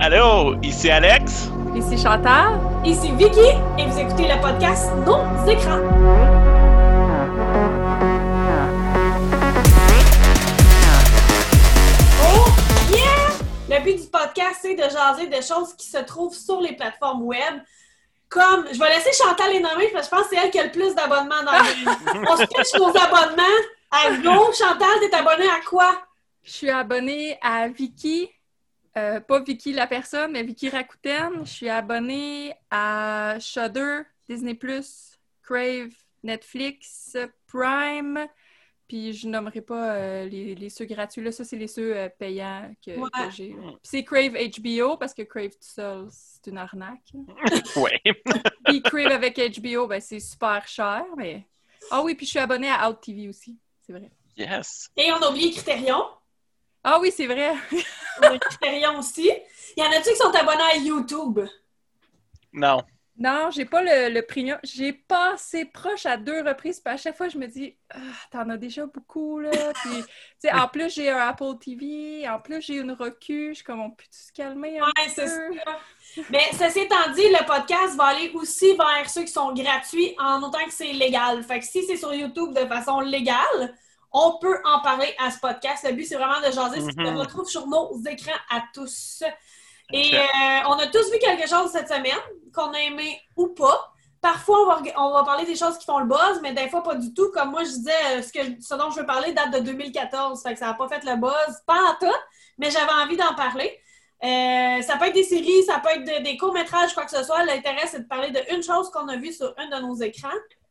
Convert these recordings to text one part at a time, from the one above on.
Allô, ici Alex. Ici Chantal. Ici Vicky et vous écoutez le podcast Nos écrans. Oh yeah! Le but du podcast, c'est de jaser des choses qui se trouvent sur les plateformes web. Comme, je vais laisser Chantal les nommer parce que je pense que c'est elle qui a le plus d'abonnements dans le On se pitch nos abonnements. À go, Chantal, t'es abonnée à quoi? Je suis abonnée à Vicky. Euh, pas Vicky la personne, mais Vicky Rakuten. Je suis abonnée à Shudder, Disney+, Crave, Netflix, Prime. Puis je nommerai pas euh, les, les ceux gratuits. Là, ça, c'est les ceux euh, payants que, Ouais. que j'ai. Puis c'est Crave HBO parce que Crave tout seul, c'est une arnaque. Ouais. Puis Crave avec HBO, ben, c'est super cher, mais. Ah oui, puis je suis abonnée à Out TV aussi. C'est vrai. Yes. Et on a oublié Criterion. Ah oui, c'est vrai. On a Criterion aussi. Il y en a-tu qui sont abonnés à YouTube? Non. Non, j'ai pas le, le premium. J'ai passé proche à deux reprises, puis à chaque fois, je me dis, ah, t'en as déjà beaucoup, là. Puis, tu sais, en plus, j'ai un Apple TV, en plus, j'ai une Roku. Je suis comme, on peut se calmer un Ouais, c'est peu? ça. Mais ceci étant dit, le podcast va aller aussi vers ceux qui sont gratuits en autant que c'est légal. Fait que si c'est sur YouTube de façon légale, on peut en parler à ce podcast. Le but, c'est vraiment de jaser ce qui se Mhm. retrouve sur nos écrans à tous. Et euh, on a tous vu quelque chose cette semaine, qu'on a aimé ou pas. Parfois, on va, reg- on va parler des choses qui font le buzz, mais des fois, pas du tout. Comme moi, je disais, euh, ce, que, ce dont je veux parler date de 2014. Fait que ça n'a pas fait le buzz, pas en tout, mais j'avais envie d'en parler. Euh, ça peut être des séries, ça peut être de- des courts-métrages, quoi que ce soit. L'intérêt, c'est de parler d'une chose qu'on a vue sur un de nos écrans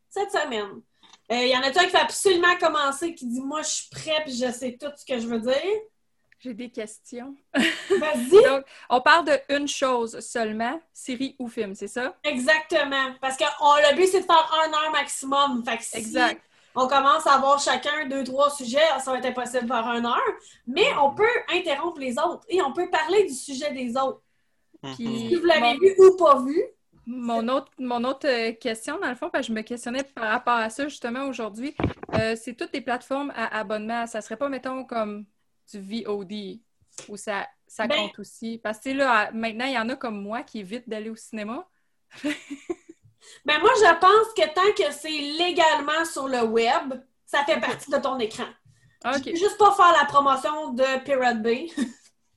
cette semaine. Il y en a-tu un qui fait absolument commencer, qui dit Moi, je suis prêt puis je sais tout ce que je veux dire? J'ai des questions. Vas-y! Donc, on parle de une chose seulement, série ou film, c'est ça? Exactement. Parce que on- le but, c'est de faire un heure maximum. Fait que si Exact. on commence à avoir chacun deux, trois sujets, ça va être impossible de faire une heure. Mais on peut interrompre les autres et on peut parler du sujet des autres. Puis- Si vous l'avez Bon. vu ou pas vu, Mon autre, mon autre euh, question, dans le fond, parce que je me questionnais par rapport à ça justement aujourd'hui, euh, c'est toutes les plateformes à abonnement. Ça serait pas, mettons, comme du VOD où ça, ça Ben- compte aussi? Parce que là, maintenant, il y en a comme moi qui évitent d'aller au cinéma. ben moi, je pense que tant que c'est légalement sur le web, ça fait partie de ton écran. Je OK. peux juste pas faire la promotion de Pirate Bay.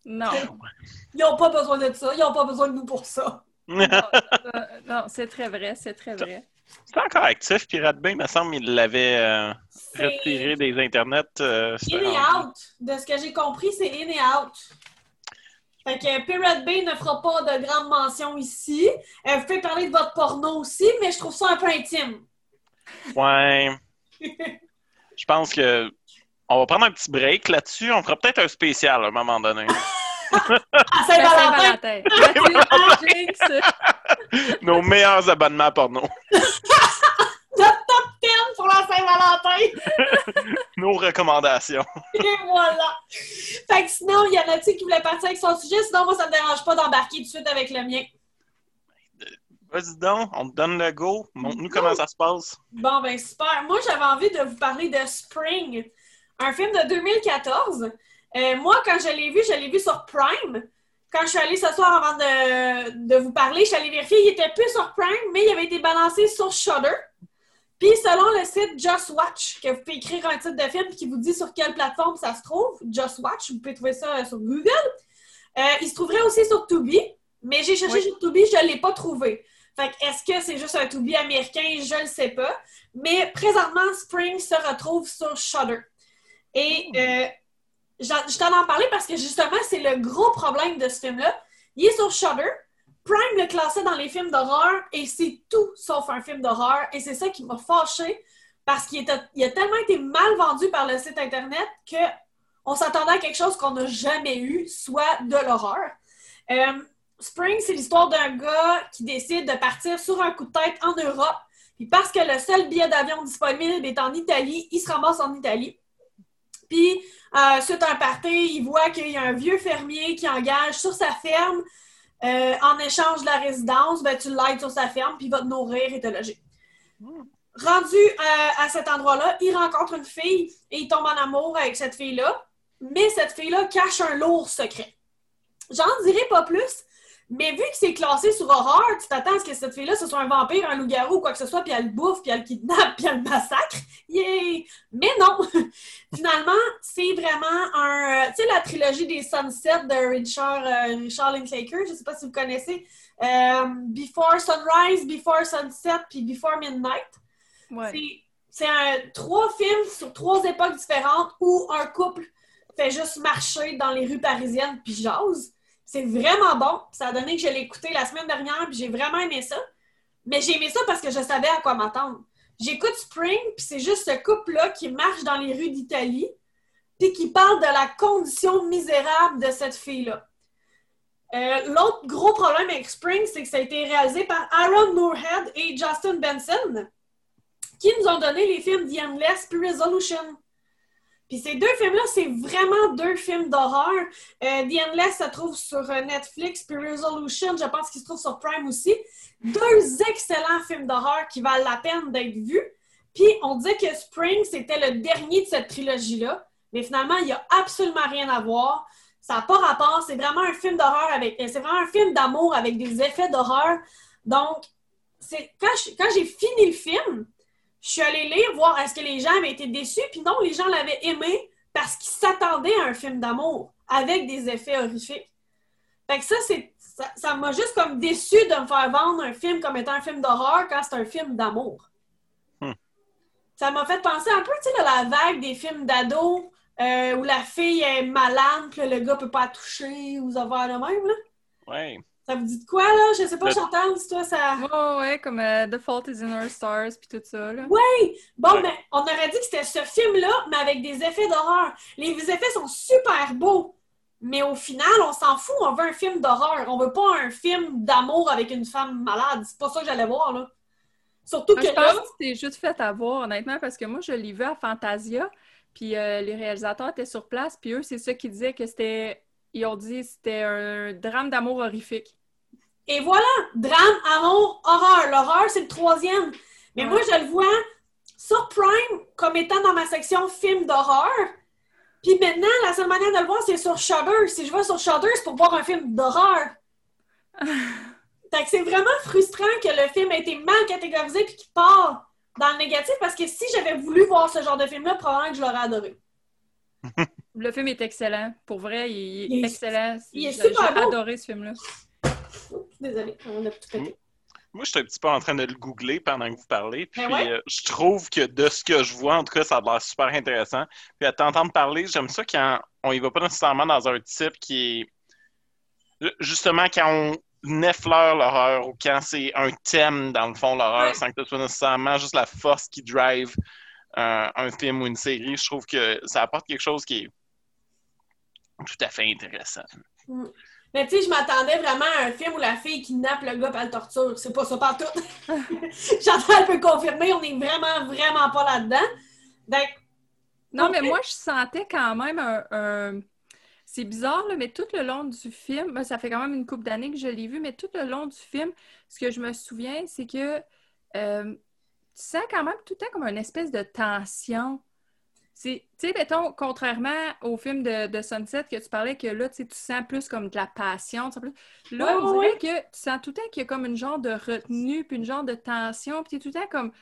Non. Ils n'ont pas besoin de ça. Ils n'ont pas besoin de nous pour ça. non, non, c'est très vrai, c'est très vrai. C'est encore actif, Pirate Bay, il me semble qu'il l'avait euh, retiré des internets. euh, in et out. De ce que j'ai compris, c'est in et out. Fait que Pirate Bay ne fera pas de grande mention ici. Euh, vous pouvez parler de votre porno aussi, mais je trouve ça un peu intime. Ouais. Je pense que on va prendre un petit break là-dessus. On fera peut-être un spécial à un moment donné. Saint-Valentin! Nos meilleurs abonnements porno. Notre top 10 pour la Saint-Valentin! Nos recommandations. Et voilà! Fait que sinon, il y en a-t-il qui voulaient partir avec son sujet? Sinon, moi, ça me dérange pas d'embarquer tout de suite avec le mien. Vas-y donc, on te donne le go. Montre-nous comment ça se passe. Bon, ben super. Moi, j'avais envie de vous parler de Spring, un film de 2014. Euh, moi, quand je l'ai vu, je l'ai vu sur Prime. Quand je suis allée ce soir avant de, de vous parler, je suis allée vérifier, il était plus sur Prime, mais il avait été balancé sur Shudder. Puis, selon le site Just Watch, que vous pouvez écrire un titre de film qui vous dit sur quelle plateforme ça se trouve, Just Watch, vous pouvez trouver ça euh, sur Google. Euh, il se trouverait aussi sur Tubi, mais j'ai cherché Oui. sur Tubi, je ne l'ai pas trouvé. Fait que est-ce que c'est juste un Tubi américain? Je ne le sais pas. Mais présentement, Spring se retrouve sur Shudder. Et euh, j'en- je t'en en parler parce que justement, c'est le gros problème de ce film-là. Il est sur Shudder. Prime le classait dans les films d'horreur et c'est tout sauf un film d'horreur. Et c'est ça qui m'a fâché parce qu'il a tellement été mal vendu par le site Internet que on s'attendait à quelque chose qu'on n'a jamais eu, soit de l'horreur. Euh, Spring, c'est l'histoire d'un gars qui décide de partir sur un coup de tête en Europe. Puis parce que le seul billet d'avion disponible est en Italie, il se ramasse en Italie. Puis, euh, suite à un party, il voit qu'il y a un vieux fermier qui engage sur sa ferme. euh, en échange de la résidence, ben, tu l'aides sur sa ferme, puis il va te nourrir et te loger. Rendu euh, à cet endroit-là, il rencontre une fille et il tombe en amour avec cette fille-là. Mais cette fille-là cache un lourd secret. J'en dirais pas plus, mais vu que c'est classé sur horreur, tu t'attends à ce que cette fille-là, ce soit un vampire, un loup-garou ou quoi que ce soit, puis elle le bouffe, puis elle le kidnappe, puis elle le massacre. Yay! Mais non! Finalement, c'est vraiment un... Tu sais, la trilogie des Sunsets de Richard, euh, Richard Linklater, je sais pas si vous connaissez. Euh, Before Sunrise, Before Sunset, puis Before Midnight. Ouais. C'est- trois films sur trois époques différentes où un couple fait juste marcher dans les rues parisiennes puis jase. C'est vraiment bon. Ça a donné que je l'ai écouté la semaine dernière puis j'ai vraiment aimé ça. Mais j'ai aimé ça parce que je savais à quoi m'attendre. J'écoute Spring puis c'est juste ce couple-là qui marche dans les rues d'Italie puis qui parle de la condition misérable de cette fille-là. Euh, L'autre gros problème avec Spring, c'est que ça a été réalisé par Aaron Moorhead et Justin Benson qui nous ont donné les films The Endless puis Resolution. Puis ces deux films-là, c'est vraiment deux films d'horreur. Euh, The Endless se trouve sur euh, Netflix, puis Resolution, je pense qu'il se trouve sur Prime aussi. Deux excellents films d'horreur qui valent la peine d'être vus. Puis on disait que Spring, c'était le dernier de cette trilogie-là. Mais finalement, il n'y a absolument rien à voir. Ça n'a pas rapport. C'est vraiment un film d'horreur avec. euh, C'est vraiment un film d'amour avec des effets d'horreur. Donc, c'est quand j'ai fini le film, je suis allée lire, voir est-ce que les gens avaient été déçus, puis non, les gens l'avaient aimé parce qu'ils s'attendaient à un film d'amour avec des effets horrifiques. Fait que ça, c'est ça m'a juste comme déçu de me faire vendre un film comme étant un film d'horreur quand c'est un film d'amour. Hmm. Ça m'a fait penser un peu, tu sais, la vague des films d'ados euh, où la fille est malade, puis le gars peut pas la toucher ou ça va de même, là. Ouais. Ça vous dit de quoi, là? Je sais pas, Chantal, si toi, ça... Ouais, ouais, comme euh, The Fault is in Our Stars, puis tout ça, là. Bon, Ouais. ben, on aurait dit que c'était ce film-là, mais avec des effets d'horreur. Les effets sont super beaux, mais au final, on s'en fout. On veut un film d'horreur. On veut pas un film d'amour avec une femme malade. C'est pas ça que j'allais voir, là. Surtout Moi, que je là, pense que c'est juste fait avoir, honnêtement, parce que moi, je l'ai vu à Fantasia, puis euh, les réalisateurs étaient sur place, puis eux, c'est ça qu'ils disaient que c'était... Ils ont dit que c'était un drame d'amour horrifique. Et voilà, drame, amour, horreur. L'horreur, c'est le troisième. Mais Ouais. moi, je le vois sur Prime comme étant dans ma section film d'horreur. Puis maintenant, la seule manière de le voir, c'est sur Shudder. Si je vais sur Shudder, c'est pour voir un film d'horreur. Fait que c'est vraiment frustrant que le film ait été mal catégorisé puis qu'il part dans le négatif parce que si j'avais voulu voir ce genre de film-là, probablement que je l'aurais adoré. Le film est excellent. Pour vrai, il est, Il est- excellent. il est super J'ai beau. adoré ce film-là. Désolée, on a tout pété. Moi, je suis un petit peu en train de le googler pendant que vous parlez. Puis, Ben ouais. euh, je trouve que de ce que je vois, en tout cas, ça a l'air super intéressant. Puis, à t'entendre parler, j'aime ça quand on y va pas nécessairement dans un type qui est. Justement, quand on effleure l'horreur ou quand c'est un thème, dans le fond, l'horreur, Ouais. sans que ce soit nécessairement juste la force qui drive euh, un film ou une série. Je trouve que ça apporte quelque chose qui est tout à fait intéressant. Mais tu sais, je m'attendais vraiment à un film où la fille kidnappe le gars et le torture. C'est pas ça partout. Chantal peut confirmer, on est vraiment, vraiment pas là-dedans. Donc, Non, mais moi, je sentais quand même un... un- C'est bizarre, là, mais tout le long du film, ben, ça fait quand même une couple d'années que je l'ai vu, mais tout le long du film, ce que je me souviens, c'est que euh, tu sens quand même tout le temps comme une espèce de tension. Tu sais, mettons, contrairement au film de, de Sunset que tu parlais, que là, tu sens plus comme de la passion. tu sens plus- Là, Ouais, on ouais, dirait que tu sens tout le temps qu'il y a comme une genre de retenue, puis une genre de tension, puis tu tout le temps comme...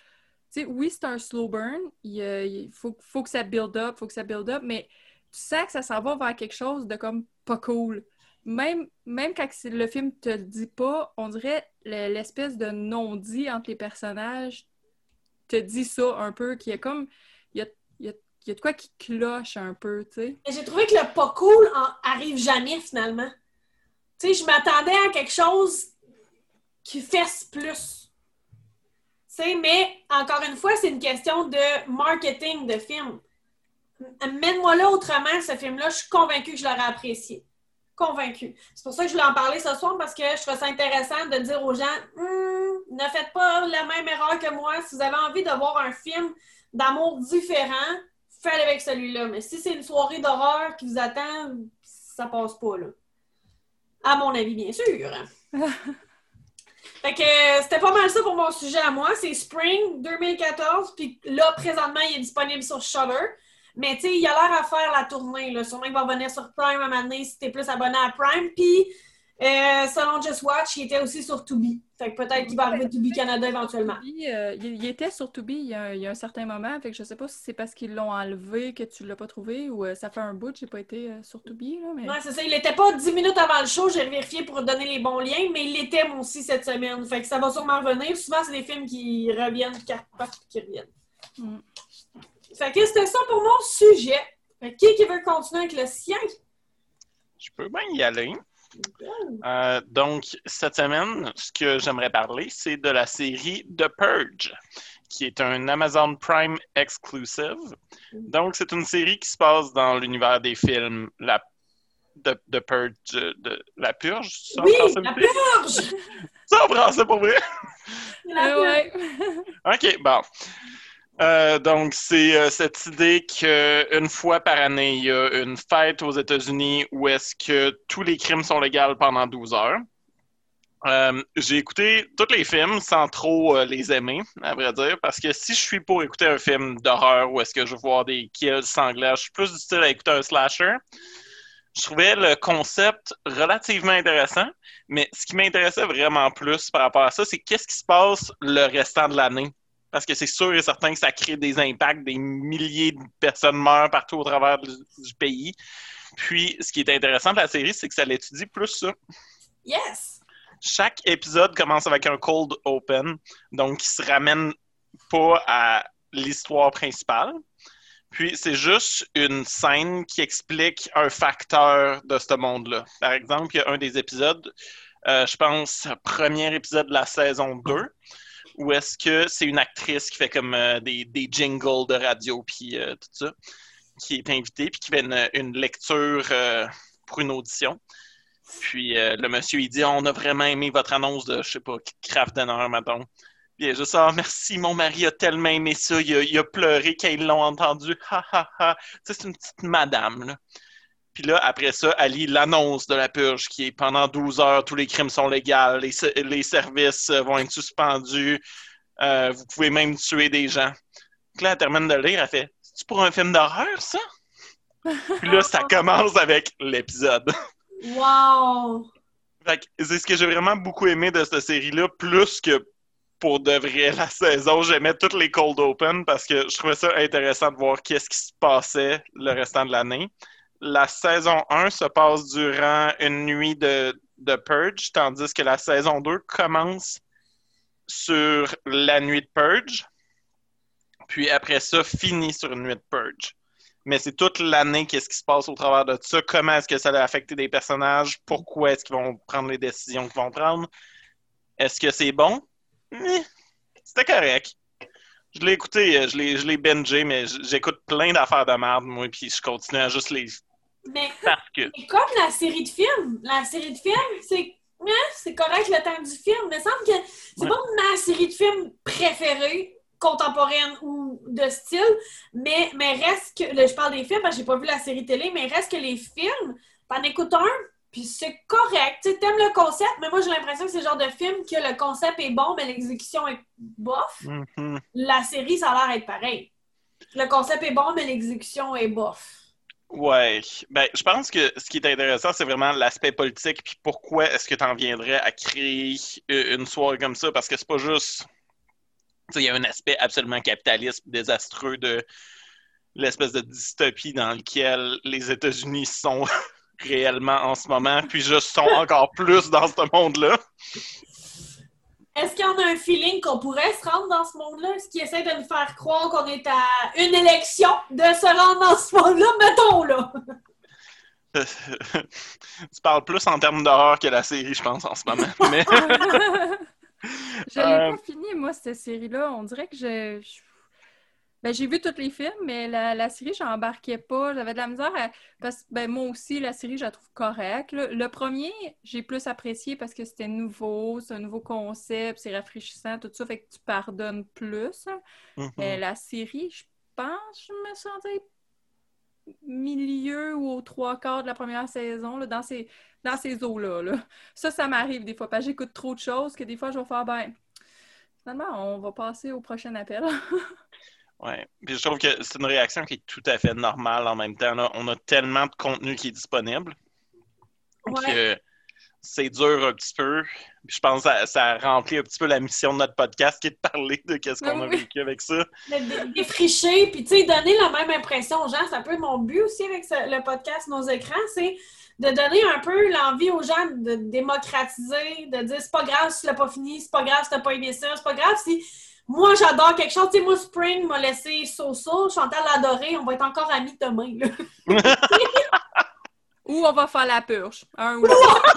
Tu sais, oui, c'est un slow burn. Il, euh, il faut, faut que ça build up, faut que ça build up, mais tu sens que ça s'en va vers quelque chose de comme pas cool. Même, même quand le film te le dit pas, on dirait le- l'espèce de non-dit entre les personnages te dit ça un peu, qui est comme. Il y a, y a- de quoi qui cloche un peu, tu sais. j'ai trouvé que le pas cool en- arrive jamais finalement. Tu sais, je m'attendais à quelque chose qui fesse plus. Tu sais, mais encore une fois, c'est une question de marketing de film. Mène-moi là autrement, ce film-là, je suis convaincue que je l'aurais apprécié. Convaincue. C'est pour ça que je voulais en parler ce soir parce que je trouve ça intéressant de dire aux gens Hum, ne faites pas la même erreur que moi. Si vous avez envie de voir un film d'amour différent, faites avec celui-là. Mais si c'est une soirée d'horreur qui vous attend, ça passe pas, là. À mon avis, bien sûr. fait que euh, c'était pas mal ça pour mon sujet à moi. C'est Spring 2014, puis là, présentement, il est disponible sur Shudder. Mais tu sais, il a l'air à faire la tournée. Là. Sûrement qu'il va revenir sur Prime à un moment donné si t'es plus abonné à Prime. Puis, euh, selon Just Watch, il était aussi sur Tubi. Fait que peut-être qu'il va arriver Tubi Canada éventuellement. Tubi, euh, il, il était sur Tubi il y, a, il y a un certain moment. Fait que je sais pas si c'est parce qu'ils l'ont enlevé que tu l'as pas trouvé ou euh, ça fait un bout que j'ai pas été euh, sur Tubi. Là, mais... Ouais, c'est ça. Il était pas 10 minutes avant le show. J'ai vérifié pour donner les bons liens, mais il l'était moi aussi cette semaine. Fait que ça va sûrement revenir. Souvent, c'est des films qui reviennent, qui repartent, qui reviennent. Mm. Fait que c'était ça pour mon sujet. Fait que qui qui veut continuer avec le sien? Je peux bien y aller. Euh, donc, cette semaine, ce que j'aimerais parler, c'est de la série The Purge, qui est un Amazon Prime exclusive. Donc, c'est une série qui se passe dans l'univers des films La, de, de Purge, de, La Purge, ça, en Oui, français, la purge! Ça, en français, pour vrai? La Euh, purge. OK, bon. Euh, donc, c'est euh, cette idée qu'une fois par année, il y a une fête aux États-Unis où est-ce que tous les crimes sont légaux pendant 12 heures. Euh, j'ai écouté tous les films sans trop les aimer, à vrai dire, parce que si je suis pour écouter un film d'horreur où est-ce que je voir des kills sanglants, je suis plus du style à écouter un slasher. Je trouvais le concept relativement intéressant, mais ce qui m'intéressait vraiment plus par rapport à ça, c'est qu'est-ce qui se passe le restant de l'année? Parce que c'est sûr et certain que ça crée des impacts, des milliers de personnes meurent partout au travers du, du pays. Puis, ce qui est intéressant de la série, c'est que ça l'étudie plus ça. Yes! Chaque épisode commence avec un cold open, donc qui se ramène pas à l'histoire principale. Puis, c'est juste une scène qui explique un facteur de ce monde-là. Par exemple, il y a un des épisodes, euh, je pense, premier épisode de la saison 2, où est-ce que c'est une actrice qui fait comme euh, des, jingles de radio, puis euh, tout ça, qui est invitée, puis qui fait une, lecture euh, pour une audition. Puis le monsieur, il dit On a vraiment aimé votre annonce de, je sais pas, Kraft Dinner, mettons. Est juste Ah, merci, mon mari a tellement aimé ça, il a, il a pleuré quand ils l'ont entendu. Ha ha ha. Tu sais, c'est une petite madame, là. Puis là, après ça, elle lit l'annonce de la purge qui est pendant 12 heures, tous les crimes sont légaux, les, les services euh, vont être suspendus, euh, vous pouvez même tuer des gens. Puis là, elle termine de lire, elle fait C'est-tu pour un film d'horreur, ça? Puis là, ça commence avec l'épisode. Wow! Fait que c'est ce que j'ai vraiment beaucoup aimé de cette série-là, plus que pour de vrai la saison. J'aimais toutes les cold open parce que je trouvais ça intéressant de voir qu'est-ce qui se passait le restant de l'année. La saison 1 se passe durant une nuit de, Purge, tandis que la saison 2 commence sur la nuit de Purge, puis après ça, finit sur une nuit de Purge. Mais c'est toute l'année qu'est-ce qui se passe au travers de ça, comment est-ce que ça a affecté des personnages, pourquoi est-ce qu'ils vont prendre les décisions qu'ils vont prendre. Est-ce que c'est bon? Eh, C'était correct. Je l'ai écouté, je l'ai, bingé, mais j'écoute plein d'affaires de merde, moi, puis je continue à juste les... Mais Parce que... comme la série de films. La série de films, c'est. hein, c'est correct le temps du film, mais semble que c'est Ouais. pas ma série de films préférée, contemporaine ou de style, mais, mais reste que. là, je parle des films parce que j'ai pas vu la série télé, mais reste que les films, t'en écoutes un, puis c'est correct. Tu t'aimes le concept, mais moi j'ai l'impression que c'est le genre de film que le concept est bon, mais l'exécution est bof. Mhm. La série, ça a l'air d'être pareil. Le concept est bon, mais l'exécution est bof. Ouais. Ben, je pense que ce qui est intéressant, c'est vraiment l'aspect politique, puis pourquoi est-ce que tu en viendrais à créer euh, une soirée comme ça, parce que c'est pas juste... Il y a un aspect absolument capitaliste désastreux de l'espèce de dystopie dans lequel les États-Unis sont réellement en ce moment, puis juste sont encore plus dans ce monde-là. Est-ce qu'il y en a un feeling qu'on pourrait se rendre dans ce monde-là? Est-ce qu'il essaie de nous faire croire qu'on est à une élection de se rendre dans ce monde-là? Mettons, là! tu parles plus en termes d'horreur que la série, je pense, en ce moment. Mais... Je l'ai Euh, pas fini, moi, cette série-là. On dirait que je... je- Ben, j'ai vu tous les films, mais la, la série, j'embarquais pas. J'avais de la misère à... Parce que ben, moi aussi, la série, je la trouve correcte. Le, le premier, j'ai plus apprécié parce que c'était nouveau, c'est un nouveau concept, c'est rafraîchissant, tout ça, fait que tu pardonnes plus. Mhm. Mais la série, je pense, je me sentais milieu ou aux trois quarts de la première saison, là, dans ces, dans ces eaux-là. là. Ça, ça m'arrive des fois, parce que j'écoute trop de choses que des fois, je vais faire, ben, finalement, on va passer au prochain appel. Ouais. Puis je trouve que c'est une réaction qui est tout à fait normale en même temps. là. On a tellement de contenu qui est disponible Ouais. que c'est dur un petit peu. Puis je pense que ça, ça remplit un petit peu la mission de notre podcast qui est de parler de qu'est-ce qu'on a vécu avec ça. de dé- défricher, puis tu sais, donner la même impression aux gens. C'est un peu mon but aussi avec ce- le podcast Nos écrans, c'est de donner un peu l'envie aux gens de démocratiser, de dire c'est pas grave si tu l'as pas fini, c'est pas grave si t'as pas aimé ça, c'est pas grave si moi j'adore quelque chose. Tu sais, moi Spring m'a laissé so-so, Chantal l'a adoré, on va être encore amis demain. Là. Ou on va faire la purge. Un ou l'autre.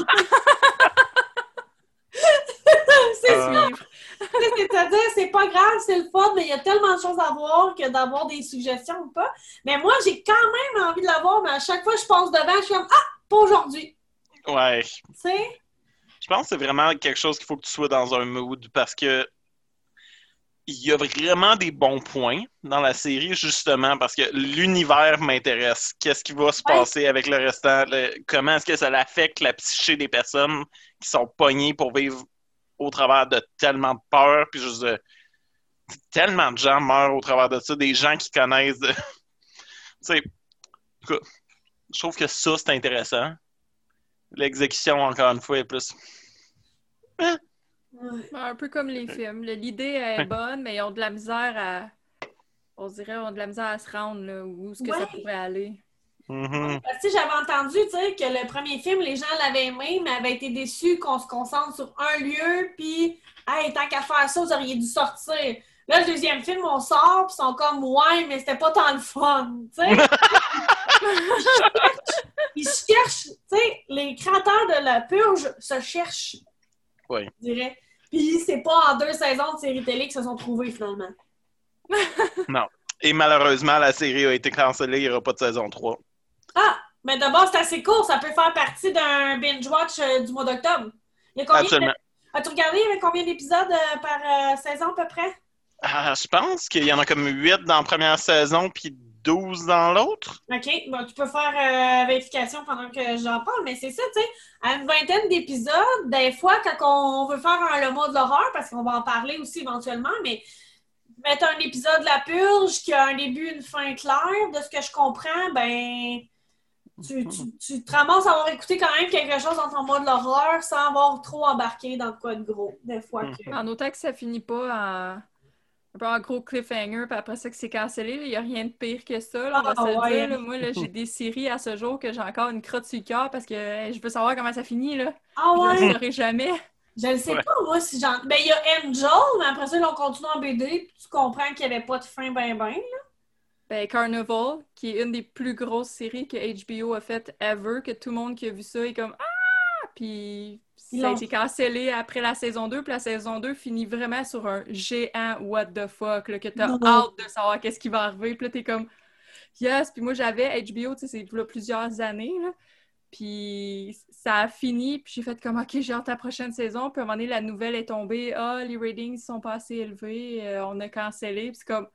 c'est Euh. C'est-à-dire, c'est pas grave, c'est le fun, mais il y a tellement de choses à voir que d'avoir des suggestions ou pas. Mais moi, j'ai quand même envie de l'avoir, mais à chaque fois que je passe devant, je suis comme Ah, pas aujourd'hui. Ouais. Tu sais? Je pense que c'est vraiment quelque chose qu'il faut que tu sois dans un mood parce que il y a vraiment des bons points dans la série, justement, parce que l'univers m'intéresse. Qu'est-ce qui va se Ouais. passer avec le restant? le- comment est-ce que ça affecte la psyché des personnes qui sont pognées pour vivre au travers de tellement de peur, puis juste de- tellement de gens meurent au travers de ça, des gens qui connaissent. de- tu sais, je trouve que ça, c'est intéressant. L'exécution, encore une fois, est plus. Ouais. Un peu comme les films. là. L'idée est bonne, mais ils ont de la misère à. On dirait, ont de la misère à se rendre là, où est-ce que ça pourrait aller. Mhm. Parce que, tu sais, j'avais entendu que le premier film, les gens l'avaient aimé, mais avaient été déçus qu'on se concentre sur un lieu, puis, hey, tant qu'à faire ça, vous auriez dû sortir. Là, le deuxième film, on sort, puis ils sont comme, ouais, mais c'était pas tant le fun, tu sais. ils cherchent, tu sais, les créateurs de la purge se cherchent, Oui. je dirais. Puis c'est pas en deux saisons de série télé qu'ils se sont trouvés, finalement. Et malheureusement, la série a été cancellée, il n'y aura pas de saison 3. Ah, mais d'abord, c'est assez court, ça peut faire partie d'un binge-watch euh, du mois d'octobre. Il y a combien de- Absolument. As-tu regardé il y avait combien d'épisodes euh, par euh, saison à peu près? Ah, je pense qu'il y en a comme 8 dans la première saison, puis 12 dans l'autre? OK, bon, tu peux faire euh, vérification pendant que j'en parle, mais c'est ça, tu sais, à une vingtaine d'épisodes, des fois, quand on veut faire un, le mot de l'horreur, parce qu'on va en parler aussi éventuellement, mais mettre un épisode de la purge qui a un début, une fin claire, de ce que je comprends, ben, tu, tu, tu te ramasses à avoir écouté quand même quelque chose dans ton mode de l'horreur sans avoir trop embarqué dans quoi de gros, des fois. que- En autant que ça finit pas en, un peu en gros cliffhanger, puis après ça que c'est cancellé, il n'y a rien de pire que ça. là, on va Ah, se ouais. dire. là. Moi, là, j'ai des séries à ce jour que j'ai encore une crotte sur le cœur parce que hey, je veux savoir comment ça finit. Là. Ah Je ouais? ne le saurai jamais. Je ne sais Ouais. pas, moi, si j'en. Ben, il y a Angel, mais après ça, ils l'ont continué en BD, puis tu comprends qu'il n'y avait pas de fin ben ben. Ben, Carnival, qui est une des plus grosses séries que HBO a faites ever, que tout le monde qui a vu ça est comme Ah! Puis ça a été cancellé après la saison 2, puis la saison 2 finit vraiment sur un géant what the fuck, là, que t'as hâte de savoir qu'est-ce qui va arriver. Puis là, t'es comme Yes! Puis moi, j'avais HBO, tu sais, c'est là plusieurs années, là. Puis ça a fini, puis j'ai fait comme OK, j'ai hâte à la prochaine saison. Puis à un moment donné, la nouvelle est tombée. Ah, les ratings sont pas assez élevés, euh, on a cancellé. Puis c'est comme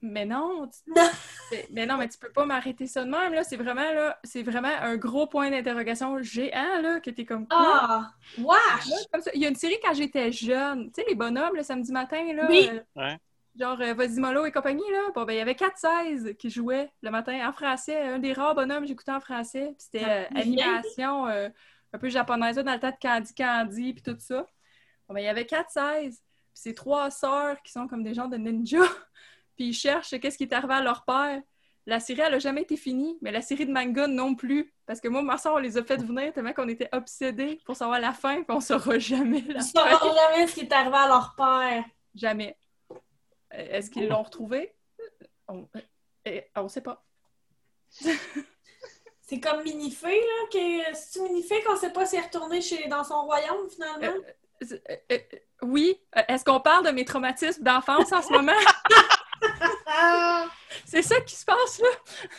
mais non, tu- Non. c'est- mais non, mais tu peux pas m'arrêter ça de même, là. C'est vraiment, là, c'est vraiment un gros point d'interrogation géant, là, que t'es comme quoi? Ah! Wesh! Là, comme ça. Il y a une série quand j'étais jeune, tu sais, les bonhommes, le samedi matin, là. Oui. euh, Ouais. Genre, euh, Vas-y et compagnie, là. Bon, ben, il y avait 4-16 qui jouaient le matin en français. Un des rares bonhommes que j'écoutais en français. Puis c'était euh, animation euh, un peu japonaise, là, dans le temps de Candy Candy, puis tout ça. Bon, ben, il y avait 4-16. Puis c'est trois sœurs qui sont comme des gens de ninja. Puis ils cherchent qu'est-ce qui est arrivé à leur père. La série, elle a jamais été finie, mais la série de manga non plus. Parce que moi, ma soeur, on les a fait venir tellement qu'on était obsédés pour savoir la fin, puis on saura jamais la fin. sauront jamais ce qui est arrivé à leur père. Jamais. Euh, Est-ce qu'ils l'ont retrouvé? On euh, on sait pas. C'est comme Minifé, là, que c'est Minifé qu'on sait pas s'il est retourné chez... dans son royaume, finalement? Euh, euh, euh, oui. Euh, Est-ce qu'on parle de mes traumatismes d'enfance en ce moment? C'est ça qui se passe là?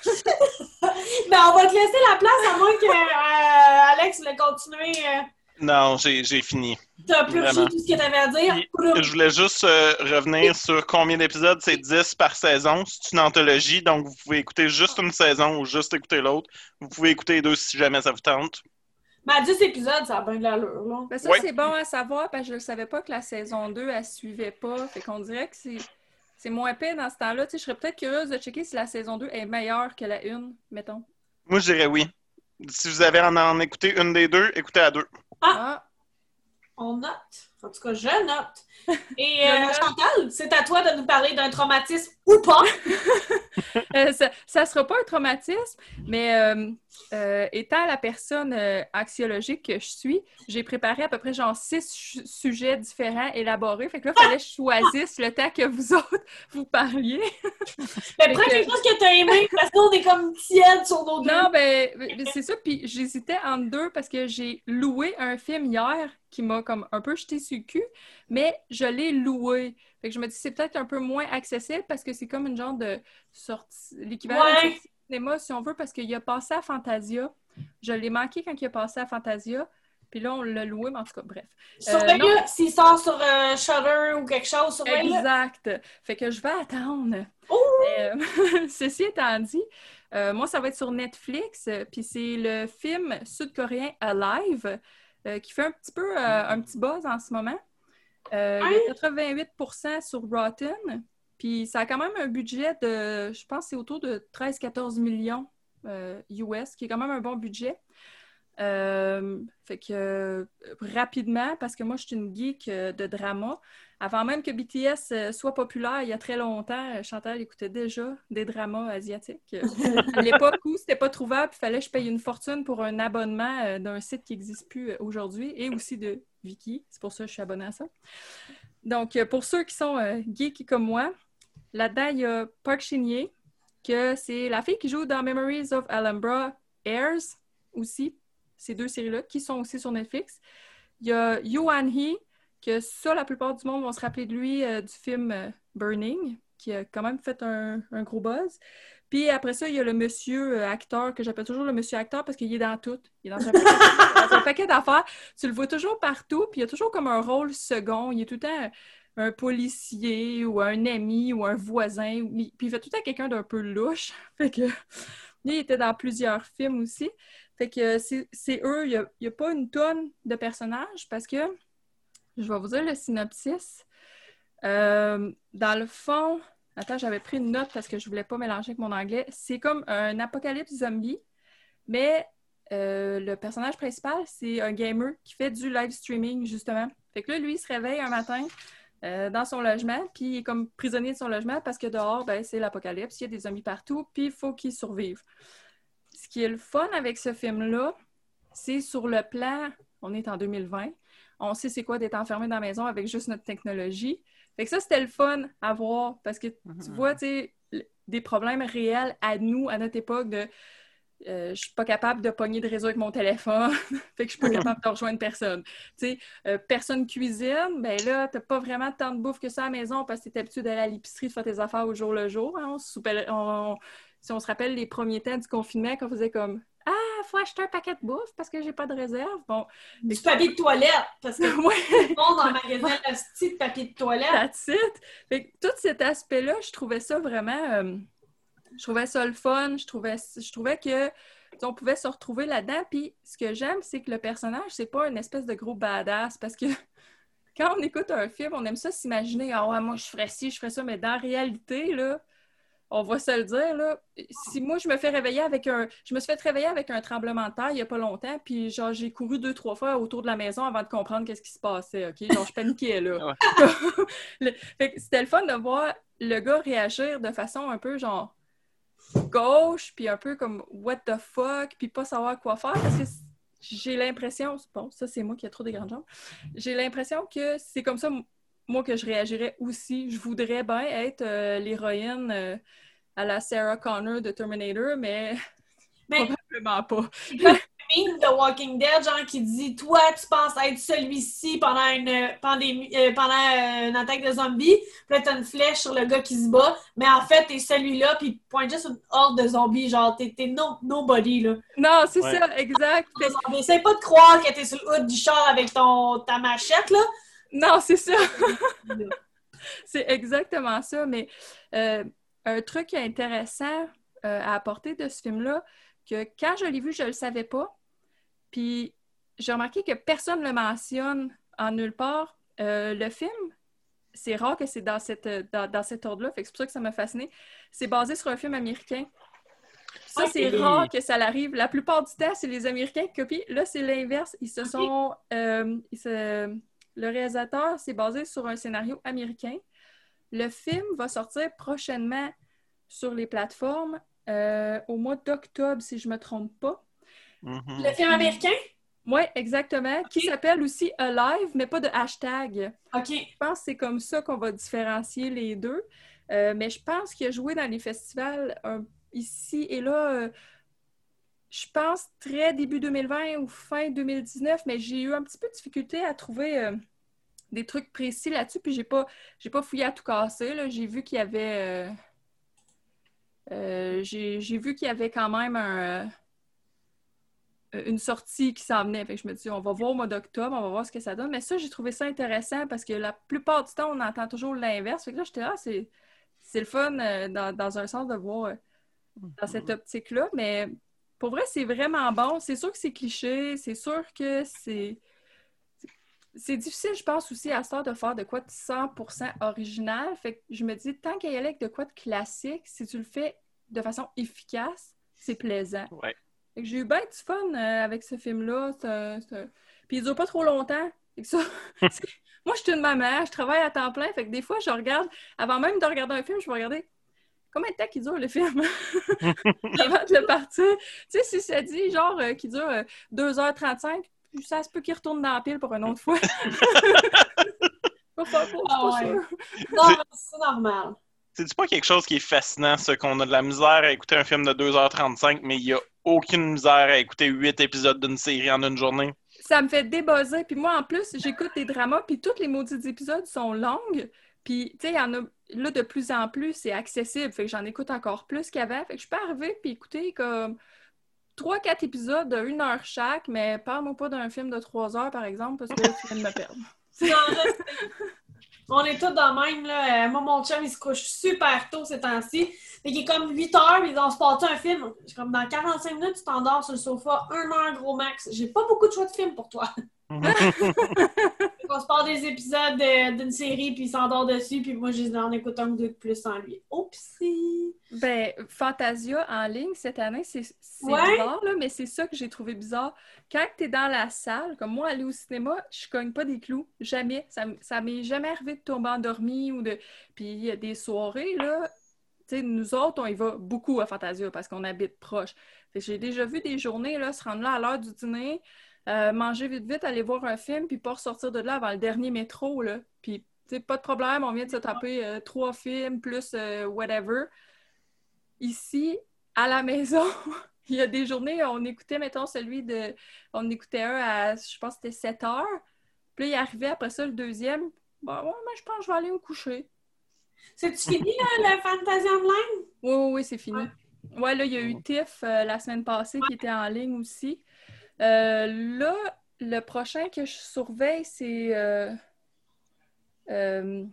Ben, on va te laisser la place à moins que euh, Alex voulait continuer. euh, Non, j'ai j'ai fini. T'as Vraiment. tout ce que t'avais à dire? Je voulais juste euh, revenir sur combien d'épisodes. C'est 10 par saison. C'est une anthologie, donc vous pouvez écouter juste une saison ou juste écouter l'autre. Vous pouvez écouter les deux si jamais ça vous tente. Mais à 10 épisodes, ça a bien de l'allure, là. Ben ça, Ouais. c'est bon à savoir parce que je ne savais pas que la saison 2, elle suivait pas. Fait qu'on dirait que c'est. C'est moins épais dans ce temps-là. Tu sais, je serais peut-être curieuse de checker si la saison 2 est meilleure que la 1, mettons. Moi, je dirais oui. Si vous avez en, en écouté une des deux, écoutez la deux. Ah, On note. En tout cas, je note. Et euh, Chantal, c'est à toi de nous parler d'un traumatisme ou pas. Euh, ça, ça sera pas un traumatisme, mais euh, euh, étant la personne anxiologique que je suis, j'ai préparé à peu près genre six su- sujets différents élaborés. Fait que là, il fallait que je choisisse le temps que vous autres vous parliez. Mais prends que- quelque chose que t'as aimé, parce qu'on est comme tiède sur nos deux. Non, ben, ben, c'est ça. Puis j'hésitais entre deux parce que j'ai loué un film hier qui m'a comme un peu jeté sur le cul, mais je l'ai loué. Fait que je me dis c'est peut-être un peu moins accessible parce que c'est comme une genre de sortie, l'équivalent Ouais. cinéma si on veut parce qu'il a passé à Fantasia. Je l'ai manqué quand il a passé à Fantasia. Puis là, on l'a loué, mais en tout cas, bref. Surveille-le s'il sort sur euh, Shudder ou quelque chose. Exact. Fait que je vais attendre. Euh, ceci étant dit, euh, moi, ça va être sur Netflix. euh, Puis c'est le film sud-coréen Alive euh, qui fait un petit peu euh, un petit buzz en ce moment. Euh, Il y a 88 sur Rotten. Puis ça a quand même un budget de, je pense, c'est autour de 13-14 millions euh, US, qui est quand même un bon budget. Euh, fait que euh, rapidement, parce que moi je suis une geek euh, de drama, avant même que BTS euh, soit populaire il y a très longtemps, euh, Chantal écoutait déjà des dramas asiatiques. Euh, à l'époque où c'était pas trouvable, il fallait que je paye une fortune pour un abonnement euh, d'un site qui n'existe plus euh, aujourd'hui et aussi de Viki. C'est pour ça que je suis abonnée à ça. Donc, euh, pour ceux qui sont euh, geeks comme moi, là-dedans, il y a Park Shin-hye, que c'est la fille qui joue dans Memories of Alhambra Airs aussi, ces deux séries-là, qui sont aussi sur Netflix. Il y a Yuan Hee, que ça, la plupart du monde vont se rappeler de lui euh, du film Burning, qui a quand même fait un gros buzz. Puis après ça, il y a le monsieur euh, acteur, que j'appelle toujours le monsieur acteur parce qu'il est dans tout. Il est dans un paquet, d'affaires. Tu le vois toujours partout, puis il a toujours comme un rôle second. Il est tout le temps un policier ou un ami ou un voisin. Puis il fait tout le temps quelqu'un d'un peu louche. Fait que lui, il était dans plusieurs films aussi. Fait que c'est c'est eux, il n'y a, pas une tonne de personnages parce que je vais vous dire le synopsis. Euh, dans le fond, attends, j'avais pris une note parce que je voulais pas mélanger avec mon anglais. C'est comme un apocalypse zombie, mais euh, le personnage principal, c'est un gamer qui fait du live streaming, justement. Fait que là, lui, il se réveille un matin euh, dans son logement, puis il est comme prisonnier de son logement parce que dehors, ben, c'est l'apocalypse, il y a des zombies partout, puis il faut qu'il survive. Ce qui est le fun avec ce film-là, c'est sur le plan, on est en 2020, on sait c'est quoi d'être enfermé dans la maison avec juste notre technologie. Fait que ça, c'était le fun à voir parce que tu vois, tu sais, des problèmes réels à nous, à notre époque, de euh, je suis pas capable de pogner de réseau avec mon téléphone, fait que je suis pas capable de rejoindre personne. Tu sais, euh, personne cuisine, ben là, t'as pas vraiment tant de bouffe que ça à la maison parce que t'es habitué d'aller à l'épicerie, de faire tes affaires au jour le jour. hein. On se soupait- on- si on se rappelle les premiers temps du confinement, quand on faisait comme Ah, faut acheter un paquet de bouffe parce que j'ai pas de réserve. Bon, Du papier de toilette, parce que tout le monde en magasin le petit papier de toilette. That's it. Fait que tout cet aspect-là, je trouvais ça vraiment. euh, je trouvais ça le fun. Je trouvais, je trouvais que on pouvait se retrouver là-dedans. Puis ce que j'aime, c'est que le personnage, c'est pas une espèce de gros badass. Parce que quand on écoute un film, on aime ça s'imaginer Ah ouais, moi je ferais ci, je ferais ça, mais dans la réalité, là. On va se le dire, là. Si moi, je me fais réveiller avec un... Je me suis fait réveiller avec un tremblement de terre il n'y a pas longtemps, puis genre, j'ai couru deux, trois fois autour de la maison avant de comprendre qu'est-ce qui se passait, OK? Genre, je paniquais, là. Le- c'était le fun de voir le gars réagir de façon un peu, genre, gauche, puis un peu comme « what the fuck », puis pas savoir quoi faire, parce que j'ai l'impression... Bon, ça, c'est moi qui ai trop des grandes jambes. J'ai l'impression que c'est comme ça, moi, que je réagirais aussi. Je voudrais bien être euh, l'héroïne euh, à la Sarah Connor de Terminator, mais, Mais probablement pas. meme de Walking Dead, genre qui dit Toi, tu penses être celui-ci pendant une pandémie, euh, pendant une attaque de zombies, puis là, t'as une flèche sur le gars qui se bat, mais en fait, t'es celui-là, puis il pointe juste une horde de zombies, genre, t'es t'es no, nobody, là. Non, c'est Ouais. ça, exact. Essaye pas de croire que t'es sur le hood du char avec ton, ta machette, là. Non, c'est ça. C'est exactement ça. Mais euh, un truc intéressant euh, à apporter de ce film-là, que quand je l'ai vu, je ne le savais pas. Puis j'ai remarqué que personne ne le mentionne en nulle part. Euh, le film, c'est rare que c'est dans, cette, dans, dans cet ordre-là. C'est pour ça que ça m'a fasciné. C'est basé sur un film américain. Ça, Ah, c'est rare que ça l'arrive. La plupart du temps, c'est les Américains qui copient. Là, c'est l'inverse. Ils se sont. euh, ils se- Le réalisateur s'est basé sur un scénario américain. Le film va sortir prochainement sur les plateformes euh, au mois d'octobre, si je ne me trompe pas. Mhm. Le film américain? Oui, exactement. Qui s'appelle aussi Alive, mais pas de hashtag. OK. Je pense que c'est comme ça qu'on va différencier les deux. Euh, mais je pense qu'il a joué dans les festivals euh, ici et là. Je pense très début 2020 ou fin 2019, mais j'ai eu un petit peu de difficulté à trouver euh, des trucs précis là-dessus. Puis j'ai pas, j'ai pas fouillé à tout casser. là. J'ai vu qu'il y avait. euh, euh, j'ai, j'ai vu qu'il y avait quand même un, une sortie qui s'en venait. Fait que je me dis, on va voir au mois d'octobre, on va voir ce que ça donne. Mais ça, j'ai trouvé ça intéressant parce que la plupart du temps, on entend toujours l'inverse. Fait que là, j'étais là, c'est, c'est le fun dans, dans un sens de voir dans cette optique-là. Mais pour vrai, c'est vraiment bon. C'est sûr que c'est cliché. C'est sûr que c'est. C'est difficile, je pense, aussi à temps de faire de quoi de 100% original. Fait que je me dis, tant qu'il y a avec de quoi de classique, si tu le fais de façon efficace, c'est plaisant. Ouais. J'ai eu bien du fun euh, avec ce film-là. Puis il dure pas trop longtemps. Fait que ça, Moi, je suis une maman, je travaille à temps plein. Fait que des fois, je regarde, avant même de regarder un film, je vais regarder combien de temps qu'il dure le film avant de le partir. Tu sais, si ça dit genre euh, qu'il dure euh, 2h35, ça se peut qu'il retourne dans la pile pour une autre fois. Ah ouais. Non, c'est normal. C'est pas quelque chose qui est fascinant, ce qu'on a de la misère à écouter un film de 2h35, mais il y a aucune misère à écouter 8 épisodes d'une série en une journée? Ça me fait débuzzer. Puis moi, en plus, j'écoute des dramas, puis tous les maudits épisodes sont longues. Puis, tu sais, il y en a là de plus en plus, c'est accessible. Fait que j'en écoute encore plus qu'avant. Fait que je peux arriver puis écouter comme 3-4 épisodes de 1 heure chaque, mais parle-moi pas d'un film de 3 heures, par exemple, parce que là, tu viens de me perdre. On est tous dans le même, là. Euh, Moi, mon chum, il se couche super tôt ces temps-ci. Fait qu'il est comme 8 heures, puis on se passe un film. Je suis comme dans 45 minutes, tu t'endors sur le sofa, 1 heure gros max. J'ai pas beaucoup de choix de films pour toi. on se passe des épisodes de- d'une série, puis il s'endort dessus, puis moi, j'en écoute un ou deux de plus sans lui. Oupsie! Ben, Fantasia en ligne cette année, c'est Ouais. bizarre, là, mais c'est ça que j'ai trouvé bizarre. Quand tu es dans la salle, comme moi, aller au cinéma, je cogne pas des clous. Jamais. Ça, ça m'est jamais arrivé de tomber endormi ou de. Puis il y a des soirées, là. Nous autres, on y va beaucoup à Fantasia parce qu'on habite proche. J'ai déjà vu des journées, là, se rendre là à l'heure du dîner, euh, manger vite, vite, aller voir un film, puis pas ressortir de là avant le dernier métro, là. Puis, tu sais, pas de problème, on vient de se taper euh, trois films plus euh, whatever ici, à la maison, il y a des journées, on écoutait, mettons, celui de. On écoutait un à, je pense que c'était 7 heures. Puis là, il arrivait après ça, le deuxième. Bon, ouais, mais je pense que je vais aller me coucher. C'est-tu fini, là, le Fantasy Online? Oui, oui, oui, c'est fini. Ouais. Ouais, là, il y a eu TIFF euh, la semaine passée qui était en ligne aussi. Euh, là, le prochain que je surveille, c'est. euh, euh,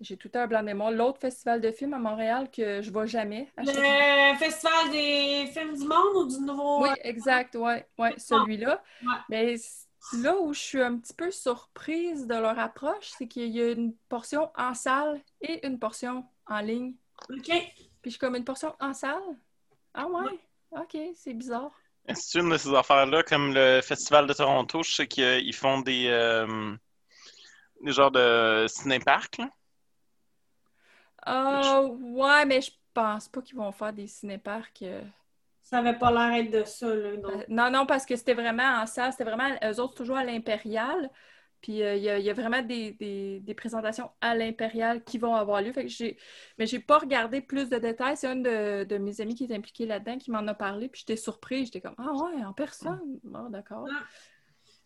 J'ai tout un blanc de mémoire. L'autre festival de films à Montréal que je vois jamais. chaque Le Festival des films du monde ou du nouveau... Oui, exact, ouais, ouais, celui-là. Ouais. Mais là où je suis un petit peu surprise de leur approche, c'est qu'il y a une portion en salle et une portion en ligne. OK. Puis je suis comme une portion en salle? Ah ouais? Ok, c'est bizarre. C'est une de ces affaires-là, comme le Festival de Toronto, je sais qu'ils font des, euh, des genres de ciné-parcs, là. Ah ouais, mais je pense pas qu'ils vont faire des cinéparcs. euh. Ça avait pas l'air d'être de ça, là. donc. Euh, Non, non, parce que c'était vraiment en salle, c'était vraiment eux autres toujours à l'Impérial. Puis euh, il y, a- il y a vraiment des, des- des présentations à l'Impérial qui vont avoir lieu. Fait que j'ai, mais j'ai pas regardé plus de détails. C'est un de, de mes amis qui est impliqué là-dedans qui m'en a parlé. Puis j'étais surprise. J'étais comme Ah ouais, en personne? Bon, d'accord. Ah.